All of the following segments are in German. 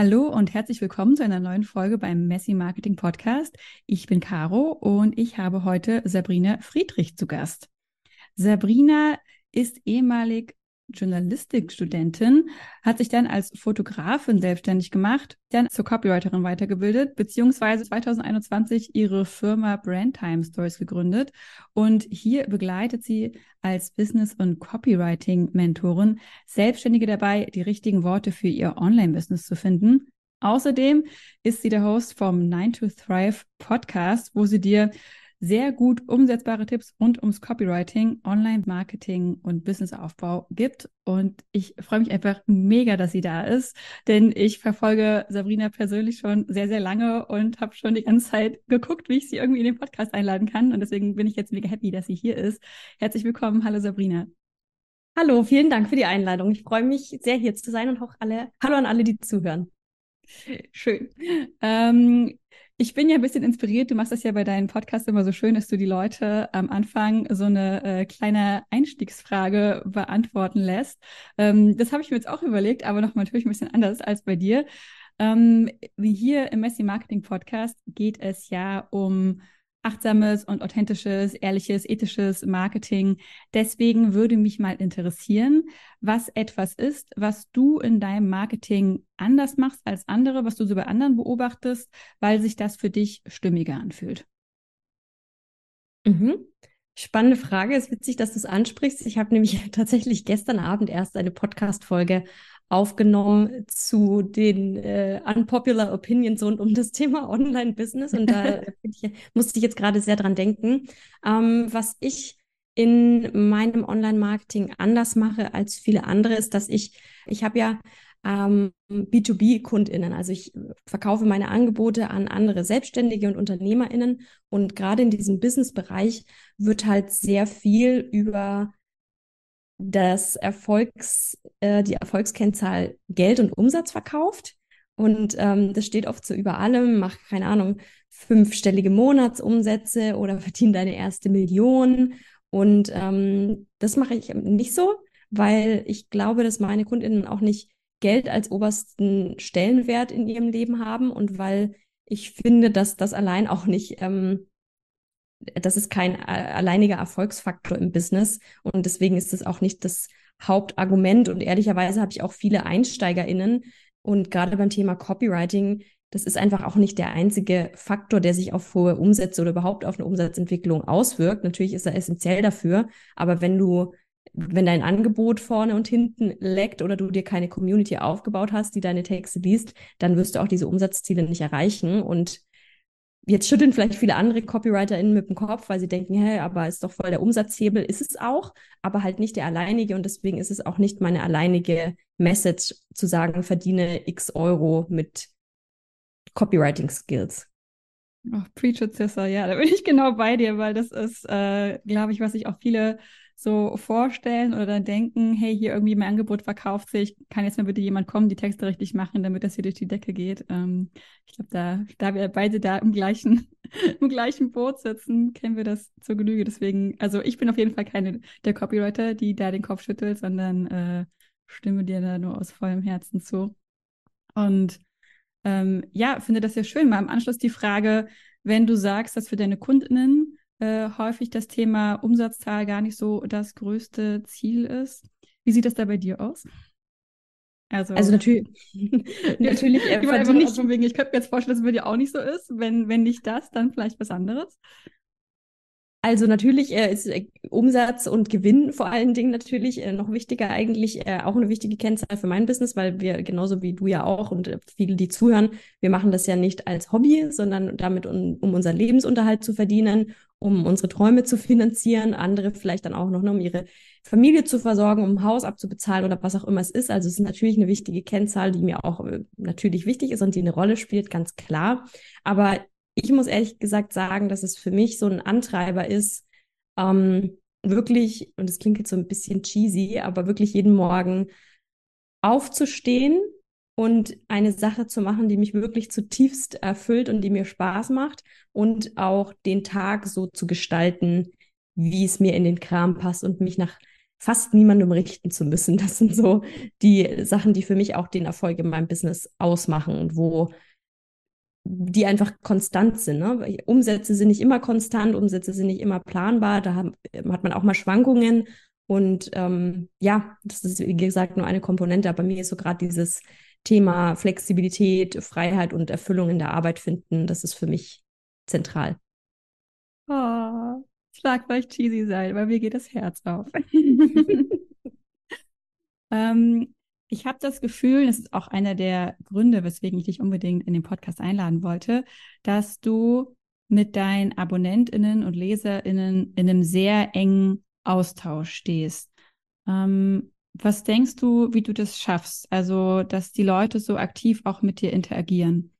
Hallo und herzlich willkommen zu einer neuen Folge beim Messi Marketing Podcast. Ich bin Caro und ich habe heute Sabrina Friedrich zu Gast. Sabrina ist ehemalig Journalistikstudentin, hat sich dann als Fotografin selbstständig gemacht, dann zur Copywriterin weitergebildet, beziehungsweise 2021 ihre Firma Brandtime Stories gegründet. Und hier begleitet sie als Business- und Copywriting-Mentorin Selbstständige dabei, die richtigen Worte für ihr Online-Business zu finden. Außerdem ist sie der Host vom Nine to Thrive Podcast, wo sie dir sehr gut umsetzbare Tipps rund ums Copywriting, Online-Marketing und Businessaufbau gibt. Und ich freue mich einfach mega, dass sie da ist, denn ich verfolge Sabrina persönlich schon sehr, sehr lange und habe schon die ganze Zeit geguckt, wie ich sie irgendwie in den Podcast einladen kann. Und deswegen bin ich jetzt mega happy, dass sie hier ist. Herzlich willkommen. Hallo Sabrina. Hallo, vielen Dank für die Einladung. Ich freue mich sehr, hier zu sein und auch alle, hallo an alle, die zuhören. Schön. Ähm, ich bin ja ein bisschen inspiriert. Du machst das ja bei deinen Podcasts immer so schön, dass du die Leute am Anfang so eine äh, kleine Einstiegsfrage beantworten lässt. Ähm, das habe ich mir jetzt auch überlegt, aber noch natürlich ein bisschen anders als bei dir. Ähm, hier im Messi Marketing Podcast geht es ja um achtsames und authentisches, ehrliches, ethisches Marketing. Deswegen würde mich mal interessieren, was etwas ist, was du in deinem Marketing anders machst als andere, was du so bei anderen beobachtest, weil sich das für dich stimmiger anfühlt. Mhm. Spannende Frage. Es ist witzig, dass du es ansprichst. Ich habe nämlich tatsächlich gestern Abend erst eine Podcast-Folge aufgenommen zu den äh, unpopular Opinions rund um das Thema Online-Business. Und da ich, musste ich jetzt gerade sehr dran denken. Ähm, was ich in meinem Online-Marketing anders mache als viele andere, ist, dass ich, ich habe ja ähm, B2B-KundInnen. Also ich verkaufe meine Angebote an andere Selbstständige und UnternehmerInnen. Und gerade in diesem Business-Bereich wird halt sehr viel über das Erfolgs, äh, die Erfolgskennzahl Geld und Umsatz verkauft. Und ähm, das steht oft so über allem, mach, keine Ahnung, fünfstellige Monatsumsätze oder verdien deine erste Million. Und ähm, das mache ich nicht so, weil ich glaube, dass meine Kundinnen auch nicht Geld als obersten Stellenwert in ihrem Leben haben und weil ich finde, dass das allein auch nicht ähm, das ist kein äh, alleiniger Erfolgsfaktor im Business und deswegen ist das auch nicht das Hauptargument und ehrlicherweise habe ich auch viele EinsteigerInnen und gerade beim Thema Copywriting, das ist einfach auch nicht der einzige Faktor, der sich auf hohe Umsätze oder überhaupt auf eine Umsatzentwicklung auswirkt. Natürlich ist er essentiell dafür, aber wenn du wenn dein Angebot vorne und hinten leckt oder du dir keine Community aufgebaut hast, die deine Texte liest, dann wirst du auch diese Umsatzziele nicht erreichen. Und Jetzt schütteln vielleicht viele andere CopywriterInnen mit dem Kopf, weil sie denken, hey, aber ist doch voll der Umsatzhebel. Ist es auch, aber halt nicht der alleinige und deswegen ist es auch nicht meine alleinige Message zu sagen, verdiene x Euro mit Copywriting Skills. Ach, Preach it, Sister. Ja, da bin ich genau bei dir, weil das ist, äh, glaube ich, was sich auch viele so vorstellen oder dann denken, hey, hier irgendwie mein Angebot verkauft sich, kann jetzt mal bitte jemand kommen, die Texte richtig machen, damit das hier durch die Decke geht. Ähm, ich glaube, da, da wir beide da im gleichen, im gleichen Boot sitzen, kennen wir das zur Genüge. Deswegen, also ich bin auf jeden Fall keine der Copywriter, die da den Kopf schüttelt, sondern äh, stimme dir da nur aus vollem Herzen zu. Und ähm, ja, finde das ja schön. Mal im Anschluss die Frage, wenn du sagst, dass für deine Kundinnen äh, häufig das Thema Umsatzzahl gar nicht so das größte Ziel ist. Wie sieht das da bei dir aus? Also, also natürlich, natürlich äh, ich, nicht. Wegen, ich könnte mir jetzt vorstellen, dass es bei dir auch nicht so ist. Wenn, wenn nicht das, dann vielleicht was anderes. Also natürlich äh, ist äh, Umsatz und Gewinn vor allen Dingen natürlich äh, noch wichtiger, eigentlich äh, auch eine wichtige Kennzahl für mein Business, weil wir genauso wie du ja auch und äh, viele, die zuhören, wir machen das ja nicht als Hobby, sondern damit, um, um unseren Lebensunterhalt zu verdienen, um unsere Träume zu finanzieren, andere vielleicht dann auch noch, ne, um ihre Familie zu versorgen, um ein Haus abzubezahlen oder was auch immer es ist. Also es ist natürlich eine wichtige Kennzahl, die mir auch äh, natürlich wichtig ist und die eine Rolle spielt, ganz klar. Aber ich muss ehrlich gesagt sagen, dass es für mich so ein Antreiber ist, ähm, wirklich, und das klingt jetzt so ein bisschen cheesy, aber wirklich jeden Morgen aufzustehen und eine Sache zu machen, die mich wirklich zutiefst erfüllt und die mir Spaß macht und auch den Tag so zu gestalten, wie es mir in den Kram passt und mich nach fast niemandem richten zu müssen. Das sind so die Sachen, die für mich auch den Erfolg in meinem Business ausmachen und wo die einfach konstant sind. Ne? Umsätze sind nicht immer konstant, Umsätze sind nicht immer planbar, da hat, hat man auch mal Schwankungen. Und ähm, ja, das ist, wie gesagt, nur eine Komponente, aber mir ist so gerade dieses Thema Flexibilität, Freiheit und Erfüllung in der Arbeit finden, das ist für mich zentral. Oh, ich mag cheesy sein, weil mir geht das Herz auf. ähm, ich habe das Gefühl, das ist auch einer der Gründe, weswegen ich dich unbedingt in den Podcast einladen wollte, dass du mit deinen AbonnentInnen und LeserInnen in einem sehr engen Austausch stehst. Ähm, was denkst du, wie du das schaffst? Also, dass die Leute so aktiv auch mit dir interagieren?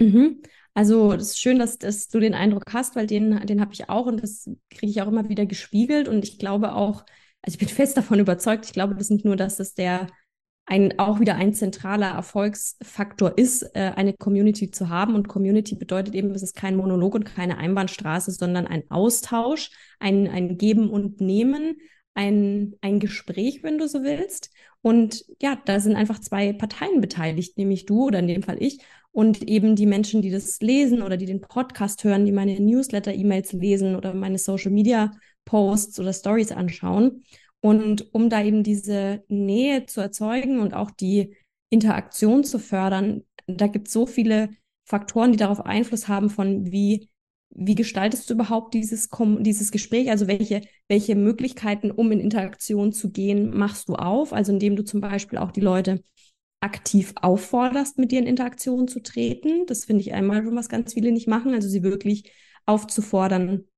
Mhm. Also, es ist schön, dass, dass, du den Eindruck hast, weil den, den habe ich auch und das kriege ich auch immer wieder gespiegelt. Und ich glaube auch, also ich bin fest davon überzeugt, ich glaube das nicht nur, dass es der ein, auch wieder ein zentraler Erfolgsfaktor ist, äh, eine Community zu haben. Und Community bedeutet eben, es ist kein Monolog und keine Einbahnstraße, sondern ein Austausch, ein, ein Geben und Nehmen, ein, ein Gespräch, wenn du so willst. Und ja, da sind einfach zwei Parteien beteiligt, nämlich du oder in dem Fall ich und eben die Menschen, die das lesen oder die den Podcast hören, die meine Newsletter-E-Mails lesen oder meine Social-Media-Posts oder Stories anschauen. Und um da eben diese Nähe zu erzeugen und auch die Interaktion zu fördern, da gibt es so viele Faktoren, die darauf Einfluss haben, von wie wie gestaltest du überhaupt dieses, dieses Gespräch? Also welche, welche Möglichkeiten, um in Interaktion zu gehen, machst du auf? Also indem du zum Beispiel auch die Leute aktiv aufforderst, mit dir in Interaktion zu treten. Das finde ich einmal schon, was ganz viele nicht machen. Also sie wirklich aufzufordern,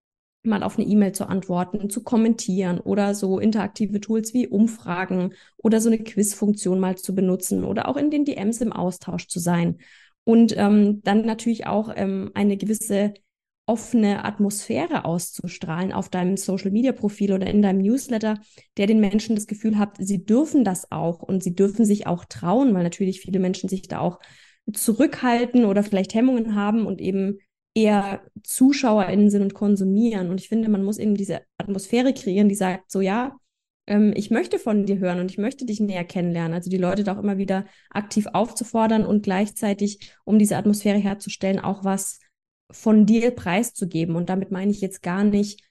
mal auf eine E-Mail zu antworten, zu kommentieren oder so interaktive Tools wie Umfragen oder so eine Quizfunktion mal zu benutzen oder auch in den DMs im Austausch zu sein. Und ähm, dann natürlich auch ähm, eine gewisse offene Atmosphäre auszustrahlen auf deinem Social-Media-Profil oder in deinem Newsletter, der den Menschen das Gefühl hat, sie dürfen das auch und sie dürfen sich auch trauen, weil natürlich viele Menschen sich da auch zurückhalten oder vielleicht Hemmungen haben und eben eher ZuschauerInnen sind und konsumieren. Und ich finde, man muss eben diese Atmosphäre kreieren, die sagt, so ja, ähm, ich möchte von dir hören und ich möchte dich näher kennenlernen. Also die Leute da auch immer wieder aktiv aufzufordern und gleichzeitig, um diese Atmosphäre herzustellen, auch was von dir preiszugeben. Und damit meine ich jetzt gar nicht,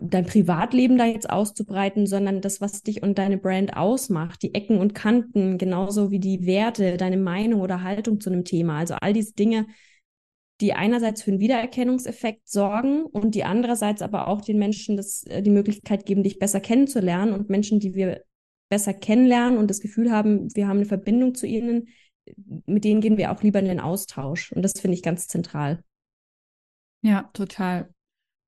dein Privatleben da jetzt auszubreiten, sondern das, was dich und deine Brand ausmacht, die Ecken und Kanten, genauso wie die Werte, deine Meinung oder Haltung zu einem Thema. Also all diese Dinge, die einerseits für einen Wiedererkennungseffekt sorgen und die andererseits aber auch den Menschen das, äh, die Möglichkeit geben, dich besser kennenzulernen und Menschen, die wir besser kennenlernen und das Gefühl haben, wir haben eine Verbindung zu ihnen, mit denen gehen wir auch lieber in den Austausch. Und das finde ich ganz zentral. Ja, total.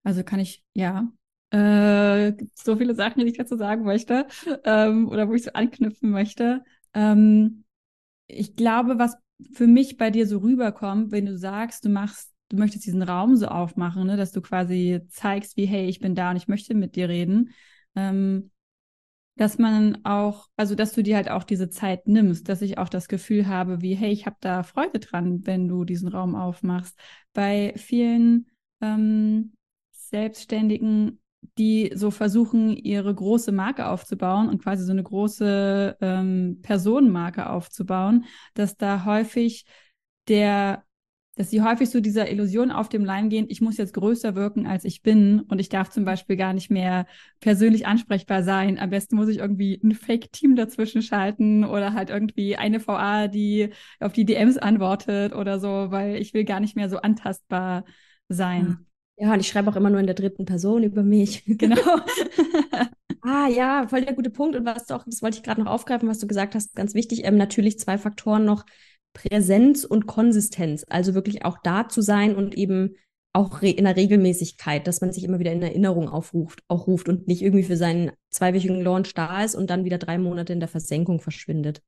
Also kann ich, ja, äh, so viele Sachen, die ich dazu sagen möchte ähm, oder wo ich so anknüpfen möchte. Ähm, ich glaube, was für mich bei dir so rüberkommt, wenn du sagst, du machst, du möchtest diesen Raum so aufmachen, ne, dass du quasi zeigst, wie, hey, ich bin da und ich möchte mit dir reden. Ähm, dass man auch, also dass du dir halt auch diese Zeit nimmst, dass ich auch das Gefühl habe, wie, hey, ich habe da Freude dran, wenn du diesen Raum aufmachst. Bei vielen ähm, Selbstständigen, die so versuchen, ihre große Marke aufzubauen und quasi so eine große ähm, Personenmarke aufzubauen, dass da häufig der dass sie häufig so dieser Illusion auf dem Leim gehen, ich muss jetzt größer wirken, als ich bin und ich darf zum Beispiel gar nicht mehr persönlich ansprechbar sein. Am besten muss ich irgendwie ein Fake-Team dazwischen schalten oder halt irgendwie eine VA, die auf die DMs antwortet oder so, weil ich will gar nicht mehr so antastbar sein. Ja, und ich schreibe auch immer nur in der dritten Person über mich. Genau. ah, ja, voll der gute Punkt. Und was du auch, das wollte ich gerade noch aufgreifen, was du gesagt hast, ganz wichtig, ähm, natürlich zwei Faktoren noch Präsenz und Konsistenz, also wirklich auch da zu sein und eben auch in der Regelmäßigkeit, dass man sich immer wieder in Erinnerung aufruft, auch ruft und nicht irgendwie für seinen zweiwöchigen Launch da ist und dann wieder drei Monate in der Versenkung verschwindet.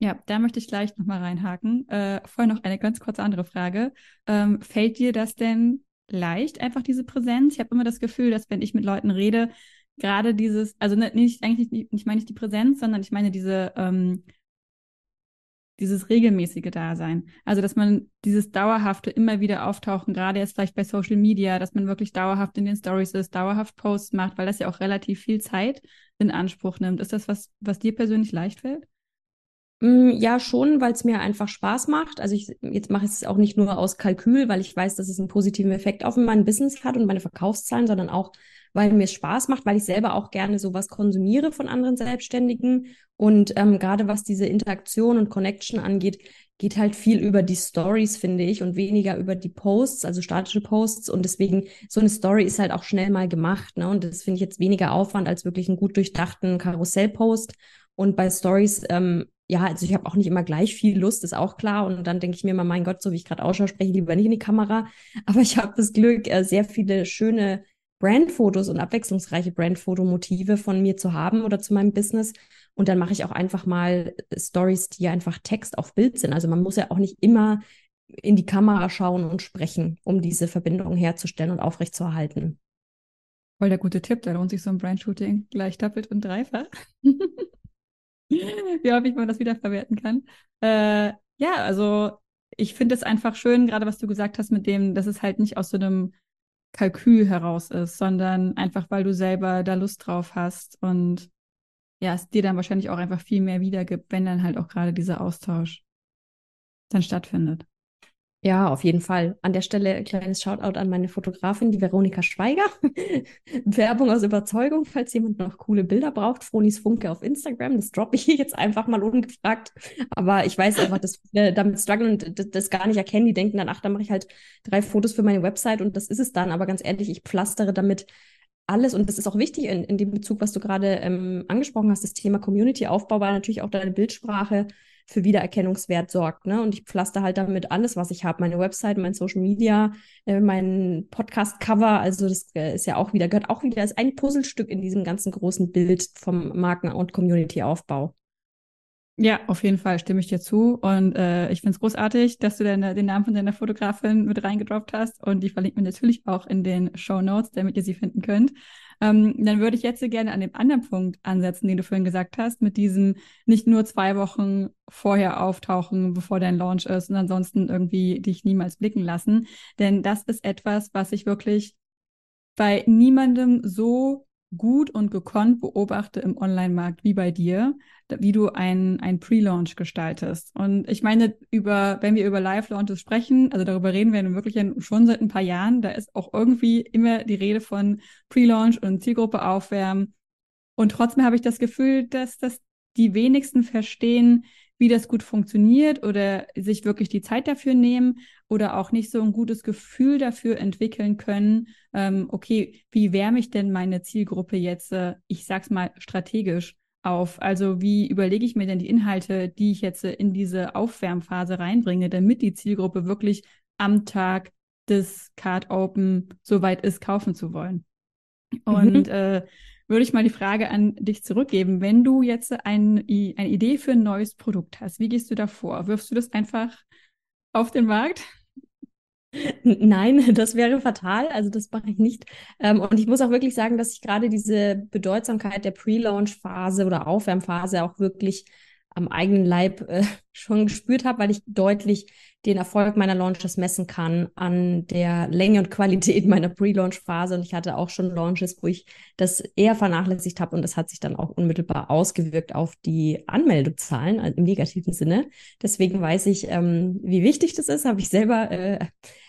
Ja, da möchte ich gleich nochmal reinhaken. Äh, vorher noch eine ganz kurze andere Frage. Ähm, fällt dir das denn leicht, einfach diese Präsenz? Ich habe immer das Gefühl, dass wenn ich mit Leuten rede, gerade dieses, also ne, nicht, eigentlich nicht, nicht meine ich die Präsenz, sondern ich meine diese ähm, dieses regelmäßige Dasein. Also, dass man dieses dauerhafte immer wieder auftauchen, gerade jetzt vielleicht bei Social Media, dass man wirklich dauerhaft in den Stories ist, dauerhaft Posts macht, weil das ja auch relativ viel Zeit in Anspruch nimmt. Ist das was, was dir persönlich leicht fällt? Mm, ja, schon, weil es mir einfach Spaß macht. Also ich jetzt mache ich es auch nicht nur aus Kalkül, weil ich weiß, dass es einen positiven Effekt auf mein Business hat und meine Verkaufszahlen, sondern auch, weil mir es Spaß macht, weil ich selber auch gerne sowas konsumiere von anderen Selbstständigen. Und ähm, gerade was diese Interaktion und Connection angeht, geht halt viel über die Stories, finde ich, und weniger über die Posts, also statische Posts. Und deswegen, so eine Story ist halt auch schnell mal gemacht. Ne? Und das finde ich jetzt weniger Aufwand als wirklich einen gut durchdachten Karussellpost. Und bei Stories ähm, ja, also ich habe auch nicht immer gleich viel Lust, ist auch klar. Und dann denke ich mir immer, mein Gott, so wie ich gerade ausschaue, spreche ich lieber nicht in die Kamera. Aber ich habe das Glück, äh, sehr viele schöne Brandfotos und abwechslungsreiche Brandfotomotive von mir zu haben oder zu meinem Business. Und dann mache ich auch einfach mal Stories, die einfach Text auf Bild sind. Also man muss ja auch nicht immer in die Kamera schauen und sprechen, um diese Verbindung herzustellen und aufrechtzuerhalten. Voll der gute Tipp, da lohnt sich so ein Brandshooting gleich doppelt und dreifach. wie häufig man das wiederverwerten kann. Äh, ja, also ich finde es einfach schön, gerade was du gesagt hast mit dem, dass es halt nicht aus so einem Kalkül heraus ist, sondern einfach, weil du selber da Lust drauf hast und ja, es dir dann wahrscheinlich auch einfach viel mehr wiedergibt, wenn dann halt auch gerade dieser Austausch dann stattfindet. Ja, auf jeden Fall. An der Stelle ein kleines Shoutout an meine Fotografin, die Veronika Schweiger. Werbung aus Überzeugung, falls jemand noch coole Bilder braucht. Fronis Funke auf Instagram. Das droppe ich jetzt einfach mal ungefragt. Aber ich weiß einfach, dass wir damit strugglen und das gar nicht erkennen. Die denken dann, ach, da mache ich halt drei Fotos für meine Website und das ist es dann. Aber ganz ehrlich, ich pflastere damit alles, und das ist auch wichtig in, in dem Bezug, was du gerade ähm, angesprochen hast, das Thema Community-Aufbau, weil natürlich auch deine Bildsprache für Wiedererkennungswert sorgt. Ne? Und ich pflaster halt damit alles, was ich habe. Meine Website, mein Social Media, äh, mein Podcast-Cover. Also das äh, ist ja auch wieder, gehört auch wieder als ein Puzzlestück in diesem ganzen großen Bild vom Marken- und Community-Aufbau. Ja, auf jeden Fall stimme ich dir zu. Und äh, ich finde es großartig, dass du deine, den Namen von deiner Fotografin mit reingedroppt hast. Und die verlinken wir natürlich auch in den Show Notes, damit ihr sie finden könnt. Ähm, dann würde ich jetzt gerne an dem anderen Punkt ansetzen, den du vorhin gesagt hast, mit diesem nicht nur zwei Wochen vorher auftauchen, bevor dein Launch ist und ansonsten irgendwie dich niemals blicken lassen. Denn das ist etwas, was ich wirklich bei niemandem so gut und gekonnt beobachte im Online-Markt wie bei dir, wie du ein, ein Pre-Launch gestaltest. Und ich meine, über, wenn wir über Live-Launches sprechen, also darüber reden wir wirklich schon seit ein paar Jahren, da ist auch irgendwie immer die Rede von Pre-Launch und Zielgruppe aufwärmen. Und trotzdem habe ich das Gefühl, dass das die wenigsten verstehen, wie das gut funktioniert oder sich wirklich die Zeit dafür nehmen oder auch nicht so ein gutes Gefühl dafür entwickeln können, ähm, okay, wie wärme ich denn meine Zielgruppe jetzt, äh, ich sag's mal, strategisch auf? Also wie überlege ich mir denn die Inhalte, die ich jetzt äh, in diese Aufwärmphase reinbringe, damit die Zielgruppe wirklich am Tag des Card Open so weit ist, kaufen zu wollen? Mhm. Und äh, würde ich mal die Frage an dich zurückgeben. Wenn du jetzt ein, eine Idee für ein neues Produkt hast, wie gehst du da vor? Wirfst du das einfach auf den Markt? Nein, das wäre fatal. Also das mache ich nicht. Ähm, und ich muss auch wirklich sagen, dass ich gerade diese Bedeutsamkeit der Pre-Launch-Phase oder Aufwärmphase auch wirklich am eigenen Leib äh, schon gespürt habe, weil ich deutlich den Erfolg meiner Launches messen kann an der Länge und Qualität meiner Pre-Launch-Phase. Und ich hatte auch schon Launches, wo ich das eher vernachlässigt habe und das hat sich dann auch unmittelbar ausgewirkt auf die Anmeldezahlen also im negativen Sinne. Deswegen weiß ich, ähm, wie wichtig das ist, habe ich selber äh,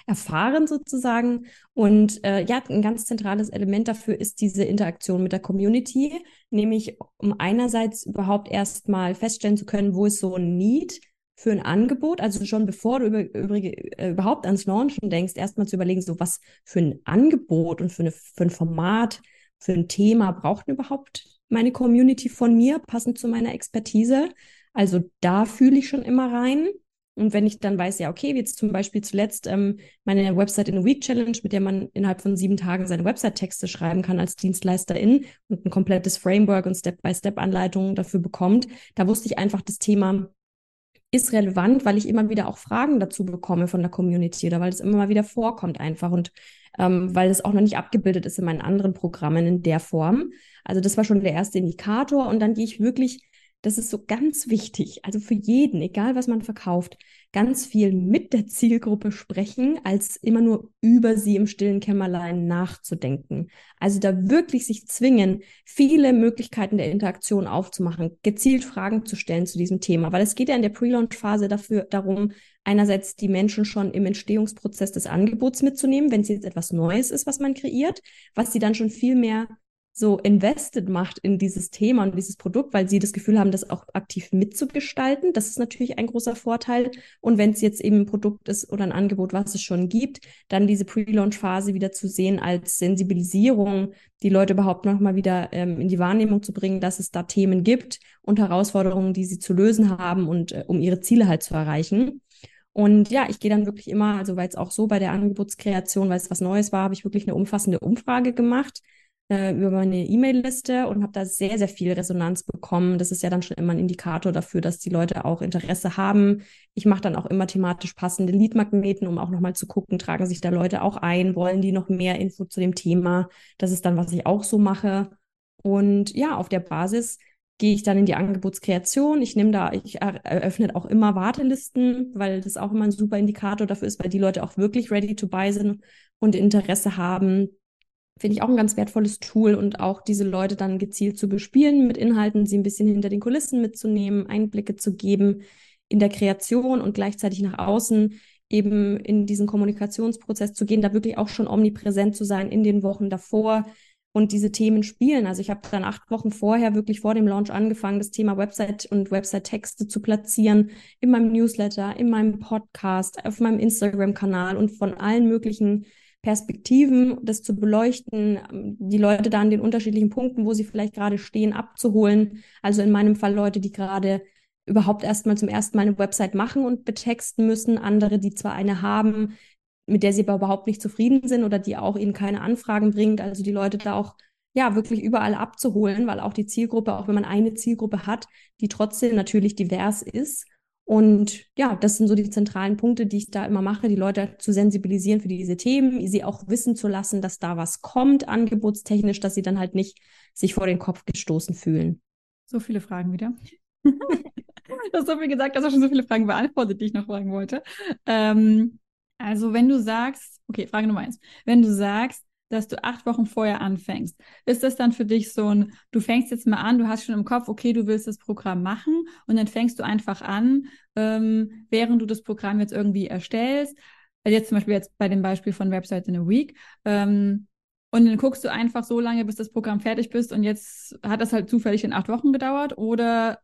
erfahren sozusagen. Und äh, ja, ein ganz zentrales Element dafür ist diese Interaktion mit der Community, nämlich um einerseits überhaupt erstmal feststellen zu können, wo ist so ein Need für ein Angebot, also schon bevor du über, über, äh, überhaupt ans Launchen denkst, erstmal zu überlegen, so was für ein Angebot und für, eine, für ein Format, für ein Thema braucht überhaupt meine Community von mir, passend zu meiner Expertise. Also da fühle ich schon immer rein. Und wenn ich dann weiß, ja, okay, wie jetzt zum Beispiel zuletzt ähm, meine Website in a Week Challenge, mit der man innerhalb von sieben Tagen seine Website-Texte schreiben kann als Dienstleisterin und ein komplettes Framework und Step-by-Step-Anleitungen dafür bekommt, da wusste ich einfach das Thema ist relevant, weil ich immer wieder auch Fragen dazu bekomme von der Community oder weil es immer mal wieder vorkommt einfach und ähm, weil es auch noch nicht abgebildet ist in meinen anderen Programmen in der Form. Also das war schon der erste Indikator und dann gehe ich wirklich das ist so ganz wichtig, also für jeden, egal was man verkauft, ganz viel mit der Zielgruppe sprechen, als immer nur über sie im stillen Kämmerlein nachzudenken. Also da wirklich sich zwingen, viele Möglichkeiten der Interaktion aufzumachen, gezielt Fragen zu stellen zu diesem Thema, weil es geht ja in der Pre-Launch-Phase dafür darum, einerseits die Menschen schon im Entstehungsprozess des Angebots mitzunehmen, wenn es jetzt etwas Neues ist, was man kreiert, was sie dann schon viel mehr so invested macht in dieses Thema und dieses Produkt, weil sie das Gefühl haben, das auch aktiv mitzugestalten. Das ist natürlich ein großer Vorteil. Und wenn es jetzt eben ein Produkt ist oder ein Angebot, was es schon gibt, dann diese Pre-Launch-Phase wieder zu sehen als Sensibilisierung, die Leute überhaupt nochmal wieder ähm, in die Wahrnehmung zu bringen, dass es da Themen gibt und Herausforderungen, die sie zu lösen haben und äh, um ihre Ziele halt zu erreichen. Und ja, ich gehe dann wirklich immer, also weil es auch so bei der Angebotskreation, weil es was Neues war, habe ich wirklich eine umfassende Umfrage gemacht äh, über meine E-Mail-Liste und habe da sehr, sehr viel Resonanz bekommen. Das ist ja dann schon immer ein Indikator dafür, dass die Leute auch Interesse haben. Ich mache dann auch immer thematisch passende Lead-Magneten, um auch nochmal zu gucken, tragen sich da Leute auch ein, wollen die noch mehr Info zu dem Thema. Das ist dann, was ich auch so mache. Und ja, auf der Basis gehe ich dann in die Angebotskreation. Ich nehme da, ich eröffne auch immer Wartelisten, weil das auch immer ein super Indikator dafür ist, weil die Leute auch wirklich ready to buy sind und Interesse haben, finde ich auch ein ganz wertvolles Tool und auch diese Leute dann gezielt zu bespielen mit Inhalten, sie ein bisschen hinter den Kulissen mitzunehmen, Einblicke zu geben in der Kreation und gleichzeitig nach außen eben in diesen Kommunikationsprozess zu gehen, da wirklich auch schon omnipräsent zu sein in den Wochen davor und diese Themen spielen. Also ich habe dann acht Wochen vorher wirklich vor dem Launch angefangen, das Thema Website und Website-Texte zu platzieren in meinem Newsletter, in meinem Podcast, auf meinem Instagram-Kanal und von allen möglichen Perspektiven, das zu beleuchten, die Leute da an den unterschiedlichen Punkten, wo sie vielleicht gerade stehen, abzuholen. Also in meinem Fall Leute, die gerade überhaupt erstmal zum ersten Mal eine Website machen und betexten müssen, andere, die zwar eine haben, mit der sie aber überhaupt nicht zufrieden sind oder die auch ihnen keine Anfragen bringt. Also die Leute da auch ja wirklich überall abzuholen, weil auch die Zielgruppe, auch wenn man eine Zielgruppe hat, die trotzdem natürlich divers ist und ja, das sind so die zentralen Punkte, die ich da immer mache, die Leute zu sensibilisieren für diese Themen, sie auch wissen zu lassen, dass da was kommt, angebotstechnisch, dass sie dann halt nicht sich vor den Kopf gestoßen fühlen. So viele Fragen wieder. du hast so viel gesagt, dass du schon so viele Fragen beantwortet, die ich noch fragen wollte. Ähm, also, wenn du sagst, okay, Frage Nummer eins. Wenn du sagst, dass du acht Wochen vorher anfängst. Ist das dann für dich so ein, du fängst jetzt mal an, du hast schon im Kopf, okay, du willst das Programm machen und dann fängst du einfach an, ähm, während du das Programm jetzt irgendwie erstellst, also jetzt zum Beispiel jetzt bei dem Beispiel von Websites in a Week, ähm, und dann guckst du einfach so lange, bis das Programm fertig bist und jetzt hat das halt zufällig in acht Wochen gedauert oder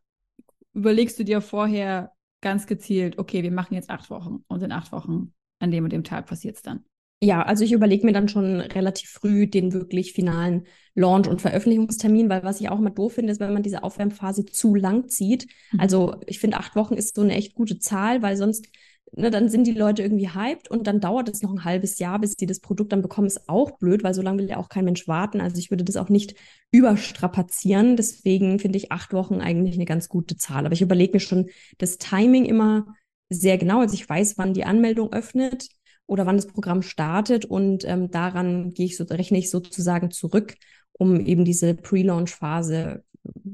überlegst du dir vorher ganz gezielt, okay, wir machen jetzt acht Wochen und in acht Wochen an dem und dem Tag passiert es dann? Ja, also ich überlege mir dann schon relativ früh den wirklich finalen Launch- und Veröffentlichungstermin, weil was ich auch immer doof finde, ist, wenn man diese Aufwärmphase zu lang zieht. Mhm. Also ich finde, acht Wochen ist so eine echt gute Zahl, weil sonst, ne, dann sind die Leute irgendwie hyped und dann dauert es noch ein halbes Jahr, bis die das Produkt dann bekommen, ist auch blöd, weil so lange will ja auch kein Mensch warten. Also ich würde das auch nicht überstrapazieren. Deswegen finde ich acht Wochen eigentlich eine ganz gute Zahl. Aber ich überlege mir schon das Timing immer sehr genau. Also ich weiß, wann die Anmeldung öffnet oder wann das Programm startet und ähm, daran gehe ich so, rechne ich sozusagen zurück, um eben diese Pre-Launch-Phase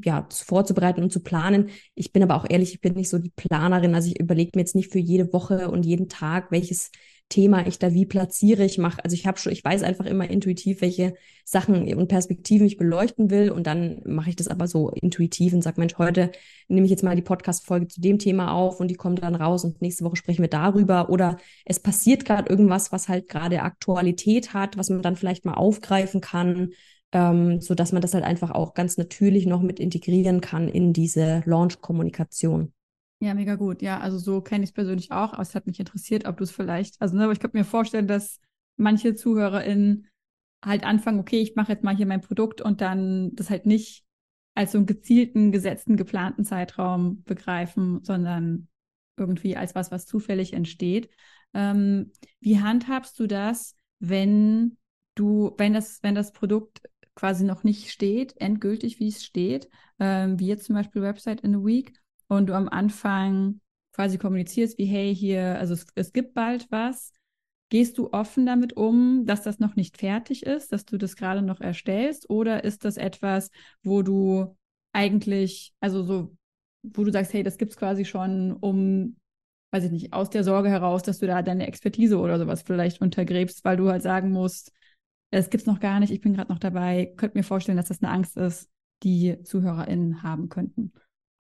ja, vorzubereiten und zu planen. Ich bin aber auch ehrlich, ich bin nicht so die Planerin. Also ich überlege mir jetzt nicht für jede Woche und jeden Tag, welches Thema ich da wie platziere. Ich mache, also ich habe schon, ich weiß einfach immer intuitiv, welche Sachen und Perspektiven ich beleuchten will. Und dann mache ich das aber so intuitiv und sage, Mensch, heute nehme ich jetzt mal die Podcast-Folge zu dem Thema auf und die kommt dann raus und nächste Woche sprechen wir darüber. Oder es passiert gerade irgendwas, was halt gerade Aktualität hat, was man dann vielleicht mal aufgreifen kann. Ähm, so dass man das halt einfach auch ganz natürlich noch mit integrieren kann in diese Launch-Kommunikation. Ja, mega gut. Ja, also so kenne ich es persönlich auch, aber es hat mich interessiert, ob du es vielleicht, also ne, aber ich könnte mir vorstellen, dass manche ZuhörerInnen halt anfangen, okay, ich mache jetzt mal hier mein Produkt und dann das halt nicht als so einen gezielten, gesetzten, geplanten Zeitraum begreifen, sondern irgendwie als was, was zufällig entsteht. Ähm, wie handhabst du das, wenn du, wenn das, wenn das Produkt quasi noch nicht steht, endgültig, wie es steht, ähm, wie jetzt zum Beispiel Website in a Week, und du am Anfang quasi kommunizierst, wie, hey, hier, also es, es gibt bald was, Gehst du offen damit um, dass das noch nicht fertig ist, dass du das gerade noch erstellst? Oder ist das etwas, wo du eigentlich, also so, wo du sagst, hey, das gibt es quasi schon, um, weiß ich nicht, aus der Sorge heraus, dass du da deine Expertise oder sowas vielleicht untergräbst, weil du halt sagen musst, es gibt es noch gar nicht, ich bin gerade noch dabei, könnt mir vorstellen, dass das eine Angst ist, die ZuhörerInnen haben könnten.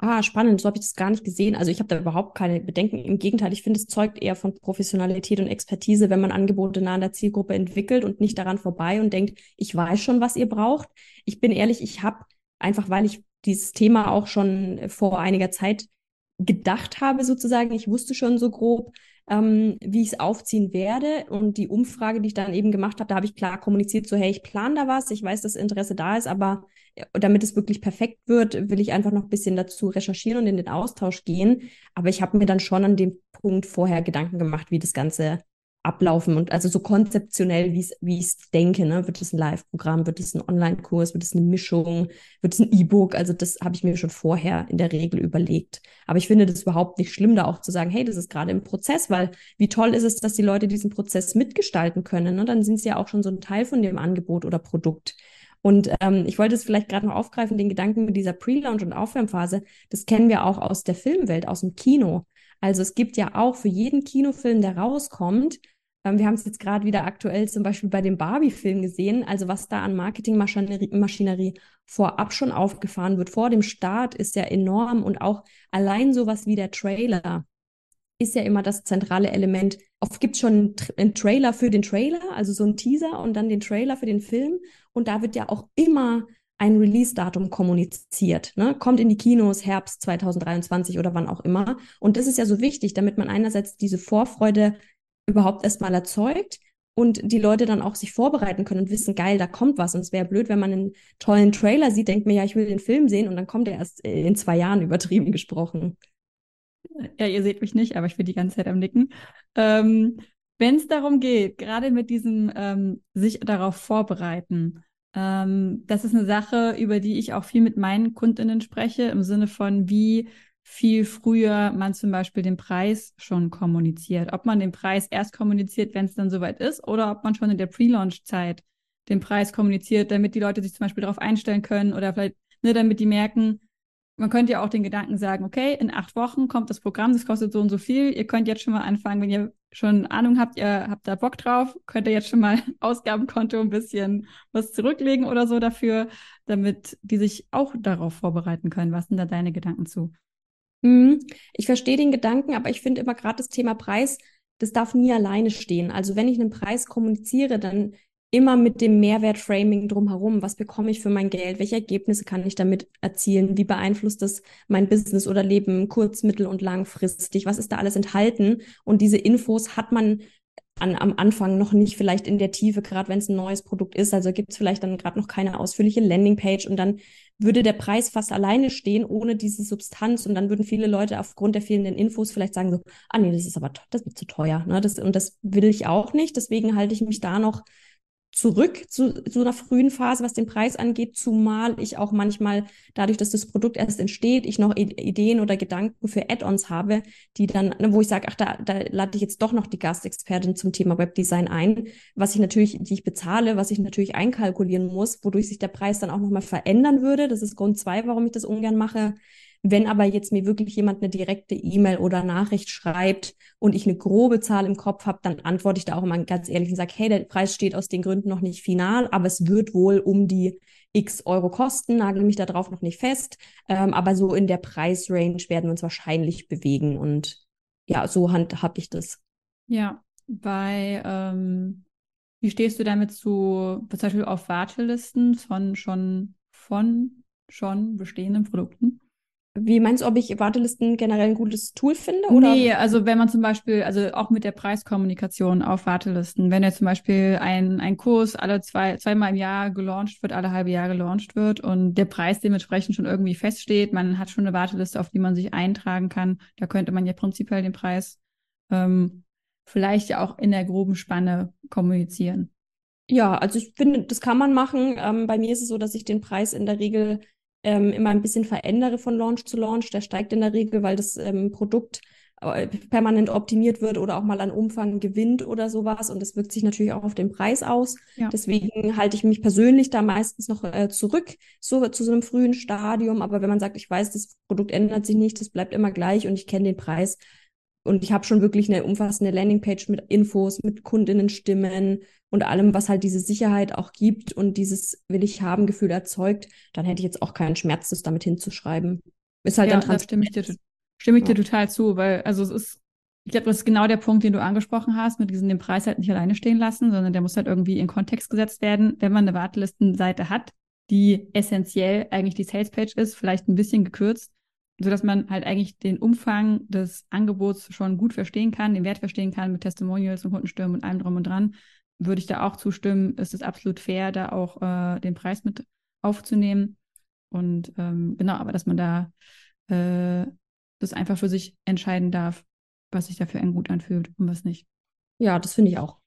Ah, spannend, so habe ich das gar nicht gesehen. Also ich habe da überhaupt keine Bedenken. Im Gegenteil, ich finde, es zeugt eher von Professionalität und Expertise, wenn man Angebote nah an der Zielgruppe entwickelt und nicht daran vorbei und denkt, ich weiß schon, was ihr braucht. Ich bin ehrlich, ich habe einfach, weil ich dieses Thema auch schon vor einiger Zeit gedacht habe, sozusagen, ich wusste schon so grob, ähm, wie ich es aufziehen werde. Und die Umfrage, die ich dann eben gemacht habe, da habe ich klar kommuniziert, so hey, ich plane da was, ich weiß, dass Interesse da ist, aber äh, damit es wirklich perfekt wird, will ich einfach noch ein bisschen dazu recherchieren und in den Austausch gehen. Aber ich habe mir dann schon an dem Punkt vorher Gedanken gemacht, wie das Ganze ablaufen und also so konzeptionell, wie ich es denke, ne? Wird es ein Live-Programm, wird es ein Online-Kurs, wird es eine Mischung, wird es ein E-Book? Also das habe ich mir schon vorher in der Regel überlegt. Aber ich finde das überhaupt nicht schlimm, da auch zu sagen, hey, das ist gerade im Prozess, weil wie toll ist es, dass die Leute diesen Prozess mitgestalten können. Ne? Dann sind sie ja auch schon so ein Teil von dem Angebot oder Produkt. Und ähm, ich wollte es vielleicht gerade noch aufgreifen, den Gedanken mit dieser Pre-Launch und Aufwärmphase. Das kennen wir auch aus der Filmwelt, aus dem Kino. Also es gibt ja auch für jeden Kinofilm, der rauskommt, wir haben es jetzt gerade wieder aktuell zum Beispiel bei dem Barbie-Film gesehen. Also was da an Marketingmaschinerie vorab schon aufgefahren wird, vor dem Start, ist ja enorm. Und auch allein sowas wie der Trailer ist ja immer das zentrale Element. Oft gibt es schon einen Trailer für den Trailer, also so einen Teaser und dann den Trailer für den Film. Und da wird ja auch immer ein Release-Datum kommuniziert. Ne? Kommt in die Kinos Herbst 2023 oder wann auch immer. Und das ist ja so wichtig, damit man einerseits diese Vorfreude überhaupt erstmal erzeugt und die Leute dann auch sich vorbereiten können und wissen, geil, da kommt was. Und es wäre blöd, wenn man einen tollen Trailer sieht, denkt mir, ja, ich will den Film sehen und dann kommt er erst äh, in zwei Jahren übertrieben gesprochen. Ja, ihr seht mich nicht, aber ich bin die ganze Zeit am Nicken. Ähm, wenn es darum geht, gerade mit diesem ähm, sich darauf vorbereiten, ähm, das ist eine Sache, über die ich auch viel mit meinen Kundinnen spreche, im Sinne von, wie viel früher man zum Beispiel den Preis schon kommuniziert. Ob man den Preis erst kommuniziert, wenn es dann soweit ist, oder ob man schon in der Pre-Launch-Zeit den Preis kommuniziert, damit die Leute sich zum Beispiel darauf einstellen können oder vielleicht, ne, damit die merken, man könnte ja auch den Gedanken sagen, okay, in acht Wochen kommt das Programm, das kostet so und so viel. Ihr könnt jetzt schon mal anfangen, wenn ihr schon Ahnung habt, ihr habt da Bock drauf, könnt ihr jetzt schon mal Ausgabenkonto ein bisschen was zurücklegen oder so dafür, damit die sich auch darauf vorbereiten können. Was sind da deine Gedanken zu? Mhm. Ich verstehe den Gedanken, aber ich finde immer gerade das Thema Preis, das darf nie alleine stehen. Also wenn ich einen Preis kommuniziere, dann immer mit dem Mehrwertframing drumherum. Was bekomme ich für mein Geld? Welche Ergebnisse kann ich damit erzielen? Wie beeinflusst das mein Business oder Leben kurz-, mittel- und langfristig? Was ist da alles enthalten? Und diese Infos hat man an, am Anfang noch nicht vielleicht in der Tiefe, gerade wenn es ein neues Produkt ist. Also gibt es vielleicht dann gerade noch keine ausführliche Landingpage und dann würde der Preis fast alleine stehen ohne diese Substanz und dann würden viele Leute aufgrund der fehlenden Infos vielleicht sagen so, ah nee, das ist aber das wird zu teuer. Ne? Das, und das will ich auch nicht. Deswegen halte ich mich da noch zurück zu so einer frühen Phase, was den Preis angeht, zumal ich auch manchmal dadurch, dass das Produkt erst entsteht, ich noch Ideen oder Gedanken für Add-ons habe, die dann, ne, wo ich sage, ach, da, da lade ich jetzt doch noch die Gastexpertin zum Thema Webdesign ein, was ich natürlich, die ich bezahle, was ich natürlich einkalkulieren muss, wodurch sich der Preis dann auch nochmal verändern würde. Das ist Grund zwei, warum ich das ungern mache. Wenn aber jetzt mir wirklich jemand eine direkte E-Mail oder Nachricht schreibt und ich eine grobe Zahl im Kopf habe, dann antworte ich da auch immer ganz ehrlich und sage, hey, der Preis steht aus den Gründen noch nicht final, aber es wird wohl um die x Euro kosten, nagel mich darauf noch nicht fest. Ähm, aber so in der Preisrange werden wir uns wahrscheinlich bewegen und ja, so handhab ich das. Ja, bei ähm, wie stehst du damit zu, zum Beispiel auf Wartelisten von schon von schon bestehenden Produkten? Wie meinst du, ob ich Wartelisten generell ein gutes Tool finde? Oder? Nee, also wenn man zum Beispiel, also auch mit der Preiskommunikation auf Wartelisten, wenn ja zum Beispiel ein, ein Kurs alle zwei, zweimal im Jahr gelauncht wird, alle halbe Jahr gelauncht wird und der Preis dementsprechend schon irgendwie feststeht, man hat schon eine Warteliste, auf die man sich eintragen kann, da könnte man ja prinzipiell den Preis ähm, vielleicht ja auch in der groben Spanne kommunizieren. Ja, also ich finde, das kann man machen. Ähm, bei mir ist es so, dass ich den Preis in der Regel ähm, immer ein bisschen verändere von Launch zu Launch. Der steigt in der Regel, weil das ähm, Produkt äh, permanent optimiert wird oder auch mal an Umfang gewinnt oder sowas. Und das wirkt sich natürlich auch auf den Preis aus. Ja. Deswegen halte ich mich persönlich da meistens noch äh, zurück, so zu so einem frühen Stadium. Aber wenn man sagt, ich weiß, das Produkt ändert sich nicht, das bleibt immer gleich und ich kenne den Preis, und ich habe schon wirklich eine umfassende Landingpage mit Infos, mit Kundinnenstimmen und allem, was halt diese Sicherheit auch gibt und dieses will ich haben Gefühl erzeugt, dann hätte ich jetzt auch keinen Schmerz, das damit hinzuschreiben. Ist halt ja, dann stimme ich dir, stimme ich ja. dir total zu, weil also es ist, ich glaube, das ist genau der Punkt, den du angesprochen hast, mit diesem den Preis halt nicht alleine stehen lassen, sondern der muss halt irgendwie in Kontext gesetzt werden, wenn man eine Wartelistenseite hat, die essentiell eigentlich die Salespage ist, vielleicht ein bisschen gekürzt, sodass man halt eigentlich den Umfang des Angebots schon gut verstehen kann, den Wert verstehen kann mit Testimonials und Kundenstimmen und allem drum und dran, würde ich da auch zustimmen. Ist es absolut fair, da auch äh, den Preis mit aufzunehmen. Und ähm, genau, aber dass man da äh, das einfach für sich entscheiden darf, was sich dafür eng gut anfühlt und was nicht. Ja, das finde ich auch.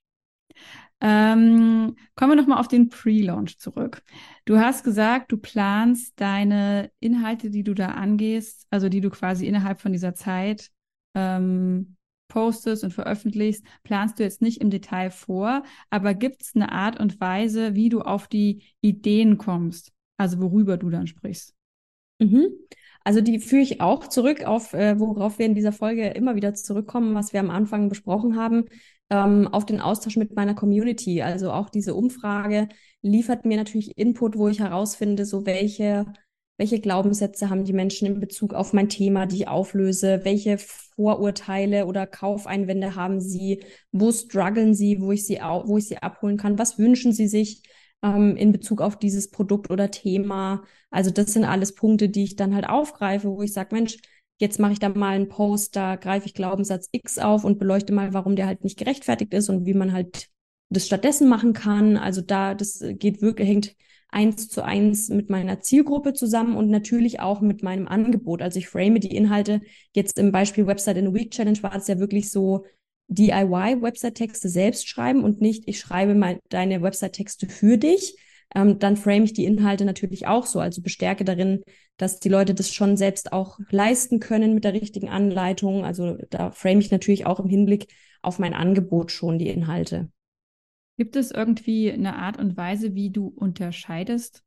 Ähm, kommen wir nochmal auf den Pre-Launch zurück. Du hast gesagt, du planst deine Inhalte, die du da angehst, also die du quasi innerhalb von dieser Zeit ähm, postest und veröffentlichst, planst du jetzt nicht im Detail vor, aber gibt es eine Art und Weise, wie du auf die Ideen kommst, also worüber du dann sprichst? Mhm. Also die führe ich auch zurück auf, äh, worauf wir in dieser Folge immer wieder zurückkommen, was wir am Anfang besprochen haben ähm, auf den Austausch mit meiner Community. Also auch diese Umfrage liefert mir natürlich Input, wo ich herausfinde, so welche, welche Glaubenssätze haben die Menschen in Bezug auf mein Thema, die ich auflöse, welche Vorurteile oder Kaufeinwände haben sie, wo strugglen sie, wo ich sie, wo ich sie abholen kann, was wünschen sie sich ähm, in Bezug auf dieses Produkt oder Thema. Also das sind alles Punkte, die ich dann halt aufgreife, wo ich sage, Mensch, Jetzt mache ich da mal einen Post, da greife ich Glaubenssatz X auf und beleuchte mal, warum der halt nicht gerechtfertigt ist und wie man halt das stattdessen machen kann. Also da, das geht wirklich, hängt eins zu eins mit meiner Zielgruppe zusammen und natürlich auch mit meinem Angebot. Also ich frame die Inhalte. Jetzt im Beispiel Website in a Week Challenge war es ja wirklich so, DIY-Website-Texte selbst schreiben und nicht, ich schreibe mal deine Website-Texte für dich, ähm, dann frame ich die Inhalte natürlich auch so. Also bestärke darin, dass die Leute das schon selbst auch leisten können mit der richtigen Anleitung. Also da frame ich natürlich auch im Hinblick auf mein Angebot schon die Inhalte. Gibt es irgendwie eine Art und Weise, wie du unterscheidest?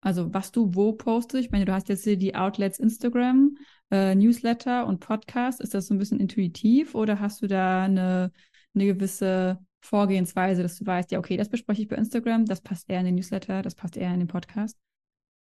Also was du wo postest? Ich meine, du hast jetzt hier die Outlets Instagram, äh, Newsletter und Podcast. Ist das so ein bisschen intuitiv oder hast du da eine, eine gewisse Vorgehensweise, dass du weißt, ja, okay, das bespreche ich bei Instagram, das passt eher in den Newsletter, das passt eher in den Podcast?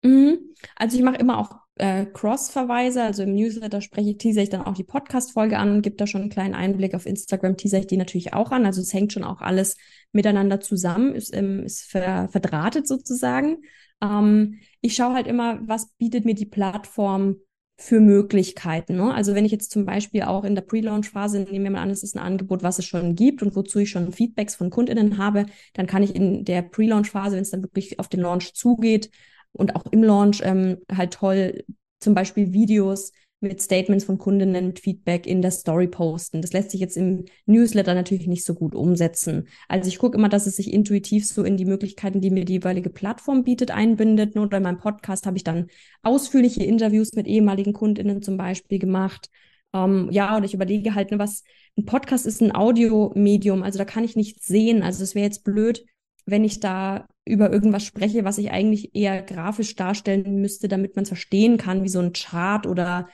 Mhm. Also ich mache immer auch äh, Cross-Verweise, also im Newsletter spreche ich, teaser ich dann auch die Podcast-Folge an, gibt da schon einen kleinen Einblick. Auf Instagram teaser ich die natürlich auch an. Also es hängt schon auch alles miteinander zusammen, ist, ähm, ist ver verdrahtet sozusagen. Ähm, ich schaue halt immer, was bietet mir die Plattform für Möglichkeiten. Ne? Also wenn ich jetzt zum Beispiel auch in der Pre-Launch-Phase, nehmen wir mal an, es ist ein Angebot, was es schon gibt und wozu ich schon Feedbacks von KundInnen habe, dann kann ich in der Pre-Launch-Phase, wenn es dann wirklich auf den Launch zugeht und auch im Launch ähm, halt toll zum Beispiel Videos mit Statements von Kundinnen, mit Feedback in der Story posten. Das lässt sich jetzt im Newsletter natürlich nicht so gut umsetzen. Also ich gucke immer, dass es sich intuitiv so in die Möglichkeiten, die mir die jeweilige Plattform bietet, einbindet. Oder in meinem Podcast habe ich dann ausführliche Interviews mit ehemaligen Kundinnen zum Beispiel gemacht. Ähm, ja, und ich überlege halt, ne, was ein Podcast ist ein Audiomedium, also da kann ich nichts sehen. Also es wäre jetzt blöd, wenn ich da über irgendwas spreche, was ich eigentlich eher grafisch darstellen müsste, damit man es verstehen kann, wie so ein Chart oder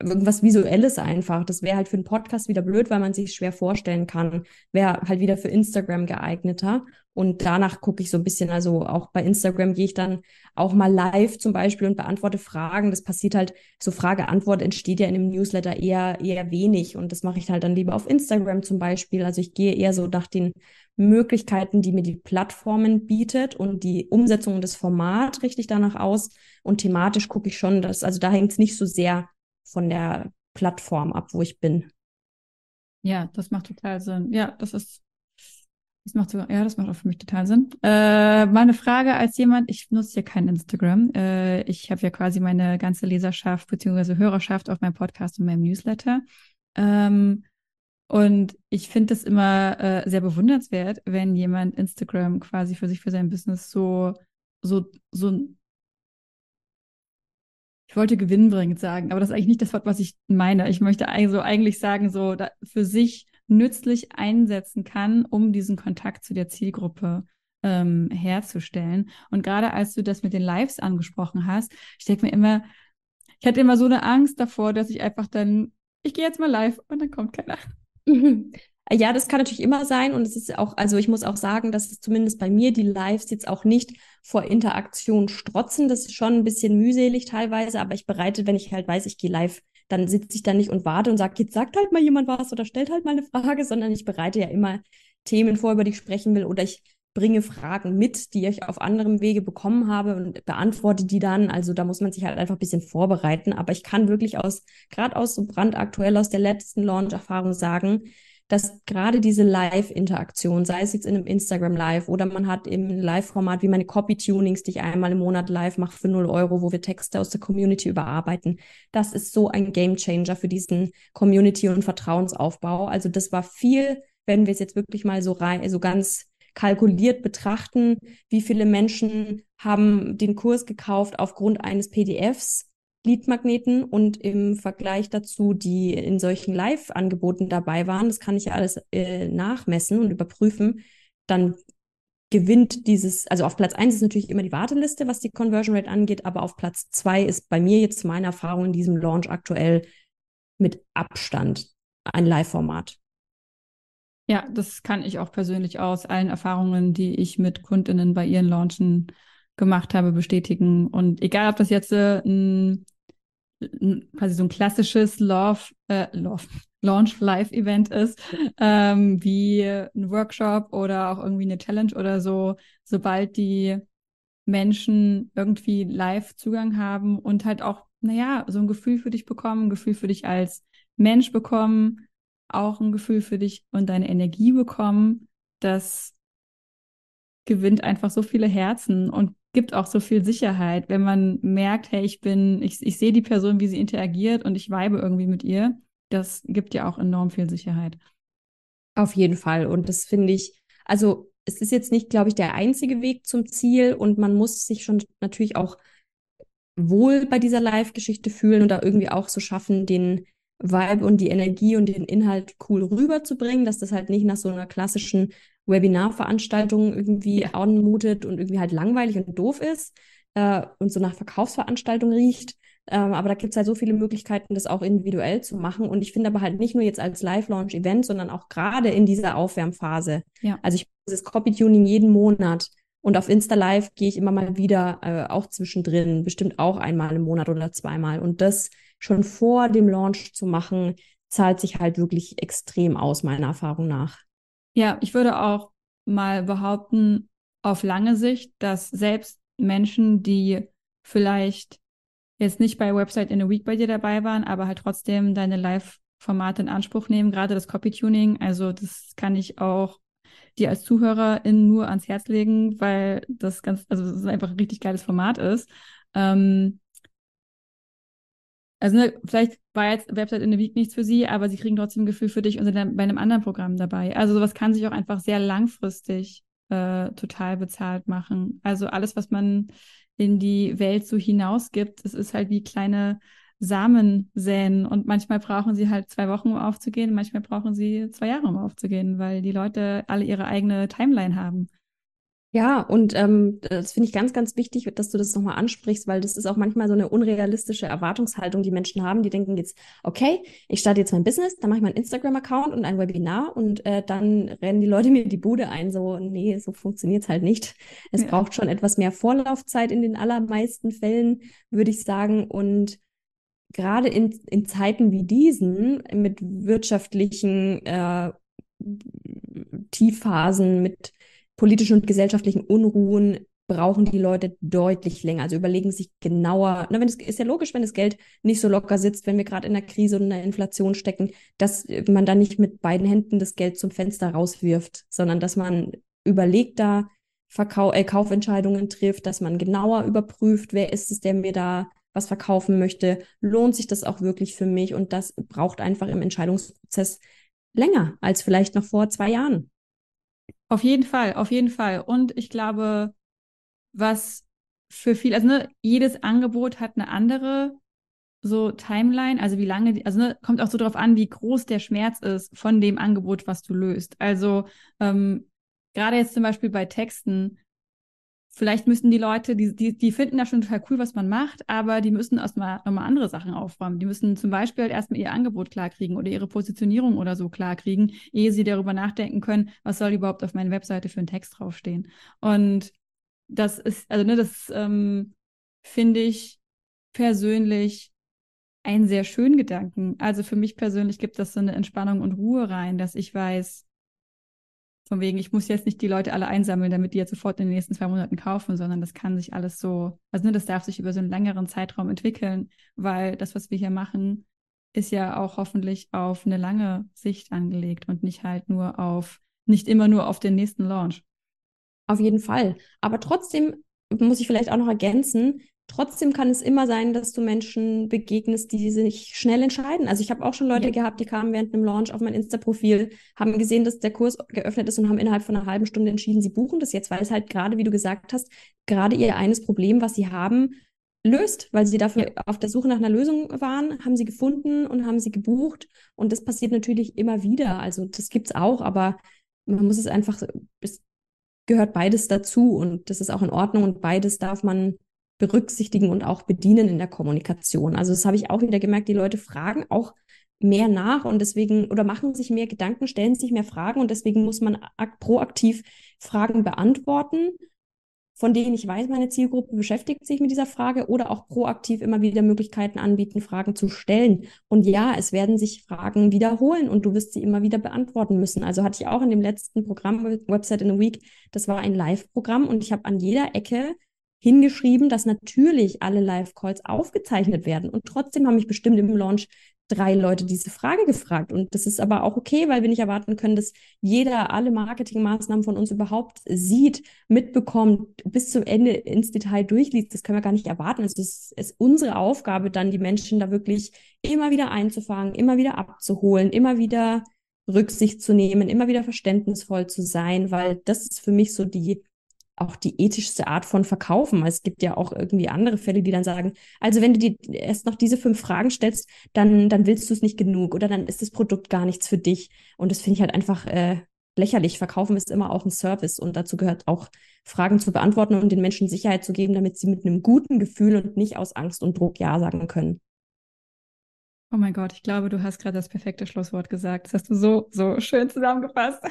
irgendwas Visuelles einfach. Das wäre halt für einen Podcast wieder blöd, weil man sich schwer vorstellen kann. Wäre halt wieder für Instagram geeigneter. Und danach gucke ich so ein bisschen, also auch bei Instagram gehe ich dann auch mal live zum Beispiel und beantworte Fragen. Das passiert halt, so Frage-Antwort entsteht ja in einem Newsletter eher, eher wenig. Und das mache ich halt dann lieber auf Instagram zum Beispiel. Also ich gehe eher so nach den Möglichkeiten, die mir die Plattformen bietet und die Umsetzung des Format richtig danach aus. Und thematisch gucke ich schon, dass, also da hängt es nicht so sehr von der Plattform ab, wo ich bin. Ja, das macht total Sinn. Ja, das ist, das macht sogar, ja, das macht auch für mich total Sinn. Äh, meine Frage als jemand, ich nutze ja kein Instagram. Äh, ich habe ja quasi meine ganze Leserschaft bzw. Hörerschaft auf meinem Podcast und meinem Newsletter. Ähm, und ich finde es immer äh, sehr bewundernswert, wenn jemand Instagram quasi für sich, für sein Business so, so, so ich wollte gewinnbringend sagen, aber das ist eigentlich nicht das Wort, was ich meine. Ich möchte also eigentlich sagen, so für sich nützlich einsetzen kann, um diesen Kontakt zu der Zielgruppe ähm, herzustellen. Und gerade als du das mit den Lives angesprochen hast, ich denke mir immer, ich hatte immer so eine Angst davor, dass ich einfach dann, ich gehe jetzt mal live und dann kommt keiner. Ja, das kann natürlich immer sein und es ist auch, also ich muss auch sagen, dass es zumindest bei mir die Lives jetzt auch nicht vor Interaktion strotzen. Das ist schon ein bisschen mühselig teilweise, aber ich bereite, wenn ich halt weiß, ich gehe live, dann sitze ich da nicht und warte und sage, jetzt sagt halt mal jemand was oder stellt halt mal eine Frage, sondern ich bereite ja immer Themen vor, über die ich sprechen will oder ich bringe Fragen mit, die ich auf anderem Wege bekommen habe und beantworte die dann. Also da muss man sich halt einfach ein bisschen vorbereiten. Aber ich kann wirklich aus, gerade aus so brandaktuell aus der letzten Launch-Erfahrung sagen, dass gerade diese Live-Interaktion, sei es jetzt in einem Instagram Live oder man hat eben ein Live-Format wie meine Copy-Tunings, die ich einmal im Monat live mache für 0 Euro, wo wir Texte aus der Community überarbeiten. Das ist so ein Game-Changer für diesen Community- und Vertrauensaufbau. Also das war viel, wenn wir es jetzt wirklich mal so rein, so ganz kalkuliert betrachten, wie viele Menschen haben den Kurs gekauft aufgrund eines PDFs, Leadmagneten und im Vergleich dazu, die in solchen Live-Angeboten dabei waren, das kann ich ja alles äh, nachmessen und überprüfen, dann gewinnt dieses, also auf Platz eins ist natürlich immer die Warteliste, was die Conversion Rate angeht, aber auf Platz zwei ist bei mir jetzt meine Erfahrung in diesem Launch aktuell mit Abstand ein Live-Format. Ja, das kann ich auch persönlich aus allen Erfahrungen, die ich mit Kundinnen bei ihren Launchen gemacht habe, bestätigen. Und egal, ob das jetzt äh, ein, ein, quasi so ein klassisches Love, äh, Love Launch Live Event ist, ähm, wie ein Workshop oder auch irgendwie eine Challenge oder so, sobald die Menschen irgendwie live Zugang haben und halt auch, naja, so ein Gefühl für dich bekommen, ein Gefühl für dich als Mensch bekommen, auch ein Gefühl für dich und deine Energie bekommen, das gewinnt einfach so viele Herzen und gibt auch so viel Sicherheit, wenn man merkt, hey, ich bin, ich, ich sehe die Person, wie sie interagiert und ich weibe irgendwie mit ihr. Das gibt ja auch enorm viel Sicherheit. Auf jeden Fall. Und das finde ich, also es ist jetzt nicht, glaube ich, der einzige Weg zum Ziel und man muss sich schon natürlich auch wohl bei dieser Live-Geschichte fühlen und da irgendwie auch so schaffen, den Vibe und die Energie und den Inhalt cool rüberzubringen, dass das halt nicht nach so einer klassischen Webinarveranstaltung irgendwie anmutet und irgendwie halt langweilig und doof ist äh, und so nach Verkaufsveranstaltung riecht. Ähm, aber da gibt es halt so viele Möglichkeiten, das auch individuell zu machen. Und ich finde aber halt nicht nur jetzt als Live-Launch-Event, sondern auch gerade in dieser Aufwärmphase. Ja. Also ich mache dieses Copy-Tuning jeden Monat. Und auf Insta Live gehe ich immer mal wieder äh, auch zwischendrin, bestimmt auch einmal im Monat oder zweimal. Und das schon vor dem Launch zu machen, zahlt sich halt wirklich extrem aus, meiner Erfahrung nach. Ja, ich würde auch mal behaupten, auf lange Sicht, dass selbst Menschen, die vielleicht jetzt nicht bei Website in a Week bei dir dabei waren, aber halt trotzdem deine Live-Formate in Anspruch nehmen, gerade das Copy-Tuning, also das kann ich auch dir als Zuhörerin nur ans Herz legen, weil das ganz, also das einfach ein richtig geiles Format ist. Ähm, also ne, vielleicht war jetzt Website in der Week nichts für sie, aber sie kriegen trotzdem ein Gefühl für dich und sind dann bei einem anderen Programm dabei. Also sowas kann sich auch einfach sehr langfristig äh, total bezahlt machen. Also alles, was man in die Welt so hinausgibt, es ist halt wie kleine Samen säen und manchmal brauchen sie halt zwei Wochen, um aufzugehen, manchmal brauchen sie zwei Jahre, um aufzugehen, weil die Leute alle ihre eigene Timeline haben. Ja, und ähm, das finde ich ganz, ganz wichtig, dass du das nochmal ansprichst, weil das ist auch manchmal so eine unrealistische Erwartungshaltung, die Menschen haben. Die denken jetzt, okay, ich starte jetzt mein Business, dann mache ich meinen Instagram-Account und ein Webinar und äh, dann rennen die Leute mir die Bude ein. So, nee, so funktioniert's halt nicht. Es ja. braucht schon etwas mehr Vorlaufzeit in den allermeisten Fällen, würde ich sagen. Und gerade in, in Zeiten wie diesen, mit wirtschaftlichen äh, Tiefphasen, mit politischen und gesellschaftlichen Unruhen brauchen die Leute deutlich länger. Also überlegen sich genauer. Na, wenn es ist ja logisch, wenn das Geld nicht so locker sitzt, wenn wir gerade in einer Krise und einer Inflation stecken, dass man dann nicht mit beiden Händen das Geld zum Fenster rauswirft, sondern dass man überlegt da Verkau äh, Kaufentscheidungen trifft, dass man genauer überprüft, wer ist es, der mir da was verkaufen möchte, lohnt sich das auch wirklich für mich und das braucht einfach im Entscheidungsprozess länger als vielleicht noch vor zwei Jahren. Auf jeden Fall, auf jeden Fall. Und ich glaube, was für viel, also ne, jedes Angebot hat eine andere so Timeline, also wie lange, also ne, kommt auch so darauf an, wie groß der Schmerz ist von dem Angebot, was du löst. Also ähm, gerade jetzt zum Beispiel bei Texten, vielleicht müssen die Leute, die, die, die finden das schon total cool, was man macht, aber die müssen erstmal nochmal andere Sachen aufräumen. Die müssen zum Beispiel halt erstmal ihr Angebot klarkriegen oder ihre Positionierung oder so klarkriegen, ehe sie darüber nachdenken können, was soll überhaupt auf meiner Webseite für einen Text draufstehen. Und das ist, also ne, das ähm, finde ich persönlich einen sehr schönen Gedanken. Also für mich persönlich gibt das so eine Entspannung und Ruhe rein, dass ich weiß, von wegen, ich muss jetzt nicht die Leute alle einsammeln, damit die jetzt sofort in den nächsten zwei Monaten kaufen, sondern das kann sich alles so, also ne, das darf sich über so einen längeren Zeitraum entwickeln, weil das, was wir hier machen, ist ja auch hoffentlich auf eine lange Sicht angelegt und nicht halt nur auf, nicht immer nur auf den nächsten Launch. Auf jeden Fall. Aber trotzdem muss ich vielleicht auch noch ergänzen, Trotzdem kann es immer sein, dass du Menschen begegnest, die sich schnell entscheiden. Also ich habe auch schon Leute ja. gehabt, die kamen während einem Launch auf mein Insta-Profil, haben gesehen, dass der Kurs geöffnet ist und haben innerhalb von einer halben Stunde entschieden, sie buchen das jetzt, weil es halt gerade, wie du gesagt hast, gerade ihr eines Problem, was sie haben, löst, weil sie dafür ja. auf der Suche nach einer Lösung waren, haben sie gefunden und haben sie gebucht. Und das passiert natürlich immer wieder. Also das gibt es auch, aber man muss es einfach, es gehört beides dazu und das ist auch in Ordnung und beides darf man berücksichtigen und auch bedienen in der Kommunikation. Also das habe ich auch wieder gemerkt, die Leute fragen auch mehr nach und deswegen oder machen sich mehr Gedanken, stellen sich mehr Fragen und deswegen muss man proaktiv Fragen beantworten, von denen ich weiß, meine Zielgruppe beschäftigt sich mit dieser Frage oder auch proaktiv immer wieder Möglichkeiten anbieten, Fragen zu stellen. Und ja, es werden sich Fragen wiederholen und du wirst sie immer wieder beantworten müssen. Also hatte ich auch in dem letzten Programm Website in a Week, das war ein Live-Programm und ich habe an jeder Ecke hingeschrieben, dass natürlich alle Live-Calls aufgezeichnet werden. Und trotzdem haben mich bestimmt im Launch drei Leute diese Frage gefragt. Und das ist aber auch okay, weil wir nicht erwarten können, dass jeder alle Marketingmaßnahmen von uns überhaupt sieht, mitbekommt, bis zum Ende ins Detail durchliest. Das können wir gar nicht erwarten. Also es ist unsere Aufgabe, dann die Menschen da wirklich immer wieder einzufangen, immer wieder abzuholen, immer wieder Rücksicht zu nehmen, immer wieder verständnisvoll zu sein, weil das ist für mich so die auch die ethischste Art von Verkaufen. Es gibt ja auch irgendwie andere Fälle, die dann sagen, also wenn du dir erst noch diese fünf Fragen stellst, dann, dann willst du es nicht genug oder dann ist das Produkt gar nichts für dich. Und das finde ich halt einfach äh, lächerlich. Verkaufen ist immer auch ein Service und dazu gehört auch Fragen zu beantworten und den Menschen Sicherheit zu geben, damit sie mit einem guten Gefühl und nicht aus Angst und Druck Ja sagen können. Oh mein Gott, ich glaube, du hast gerade das perfekte Schlusswort gesagt. Das hast du so, so schön zusammengefasst.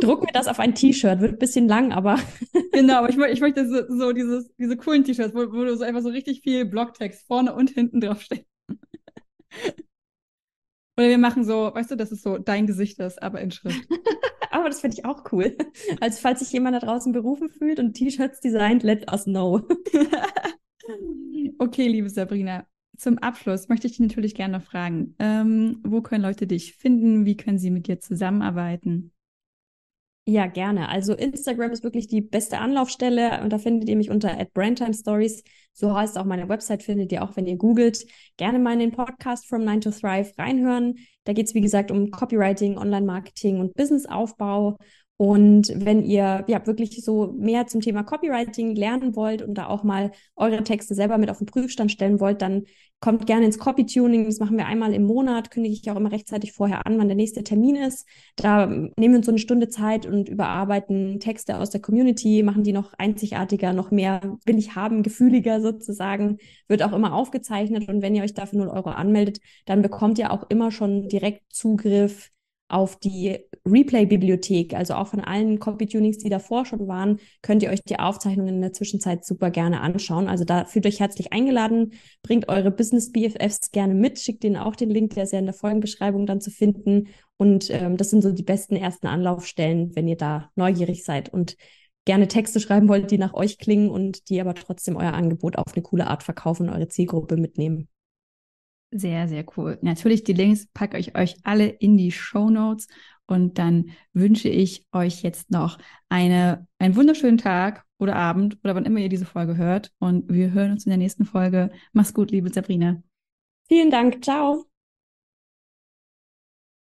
Druck mir das auf ein T-Shirt, wird ein bisschen lang, aber. genau, aber ich, ich möchte so, so dieses, diese coolen T-Shirts, wo, wo du so einfach so richtig viel Blocktext vorne und hinten draufsteht. Oder wir machen so, weißt du, dass es so dein Gesicht ist, aber in Schrift. aber das finde ich auch cool. Also falls sich jemand da draußen berufen fühlt und T-Shirts designt, let us know. okay, liebe Sabrina. Zum Abschluss möchte ich dich natürlich gerne noch fragen, ähm, wo können Leute dich finden? Wie können sie mit dir zusammenarbeiten? Ja, gerne. Also Instagram ist wirklich die beste Anlaufstelle und da findet ihr mich unter at Brandtime Stories. So heißt auch meine Website, findet ihr auch, wenn ihr googelt. Gerne mal in den Podcast From 9 to Thrive reinhören. Da geht es, wie gesagt, um Copywriting, Online-Marketing und Businessaufbau. Und wenn ihr ja wirklich so mehr zum Thema Copywriting lernen wollt und da auch mal eure Texte selber mit auf den Prüfstand stellen wollt, dann kommt gerne ins Copy-Tuning. Das machen wir einmal im Monat, kündige ich auch immer rechtzeitig vorher an, wann der nächste Termin ist. Da nehmen wir uns so eine Stunde Zeit und überarbeiten Texte aus der Community, machen die noch einzigartiger, noch mehr will ich haben, gefühliger sozusagen. Wird auch immer aufgezeichnet und wenn ihr euch dafür 0 Euro anmeldet, dann bekommt ihr auch immer schon direkt Zugriff auf die Replay-Bibliothek, also auch von allen Copy-Tunings, die davor schon waren, könnt ihr euch die Aufzeichnungen in der Zwischenzeit super gerne anschauen. Also da fühlt euch herzlich eingeladen, bringt eure Business-BFFs gerne mit, schickt ihnen auch den Link, der ist ja in der Folgenbeschreibung dann zu finden. Und ähm, das sind so die besten ersten Anlaufstellen, wenn ihr da neugierig seid und gerne Texte schreiben wollt, die nach euch klingen und die aber trotzdem euer Angebot auf eine coole Art verkaufen und eure Zielgruppe mitnehmen. Sehr, sehr cool. Natürlich, die Links packe ich euch alle in die Show Notes und dann wünsche ich euch jetzt noch eine, einen wunderschönen Tag oder Abend oder wann immer ihr diese Folge hört. Und wir hören uns in der nächsten Folge. Mach's gut, liebe Sabrina. Vielen Dank. Ciao.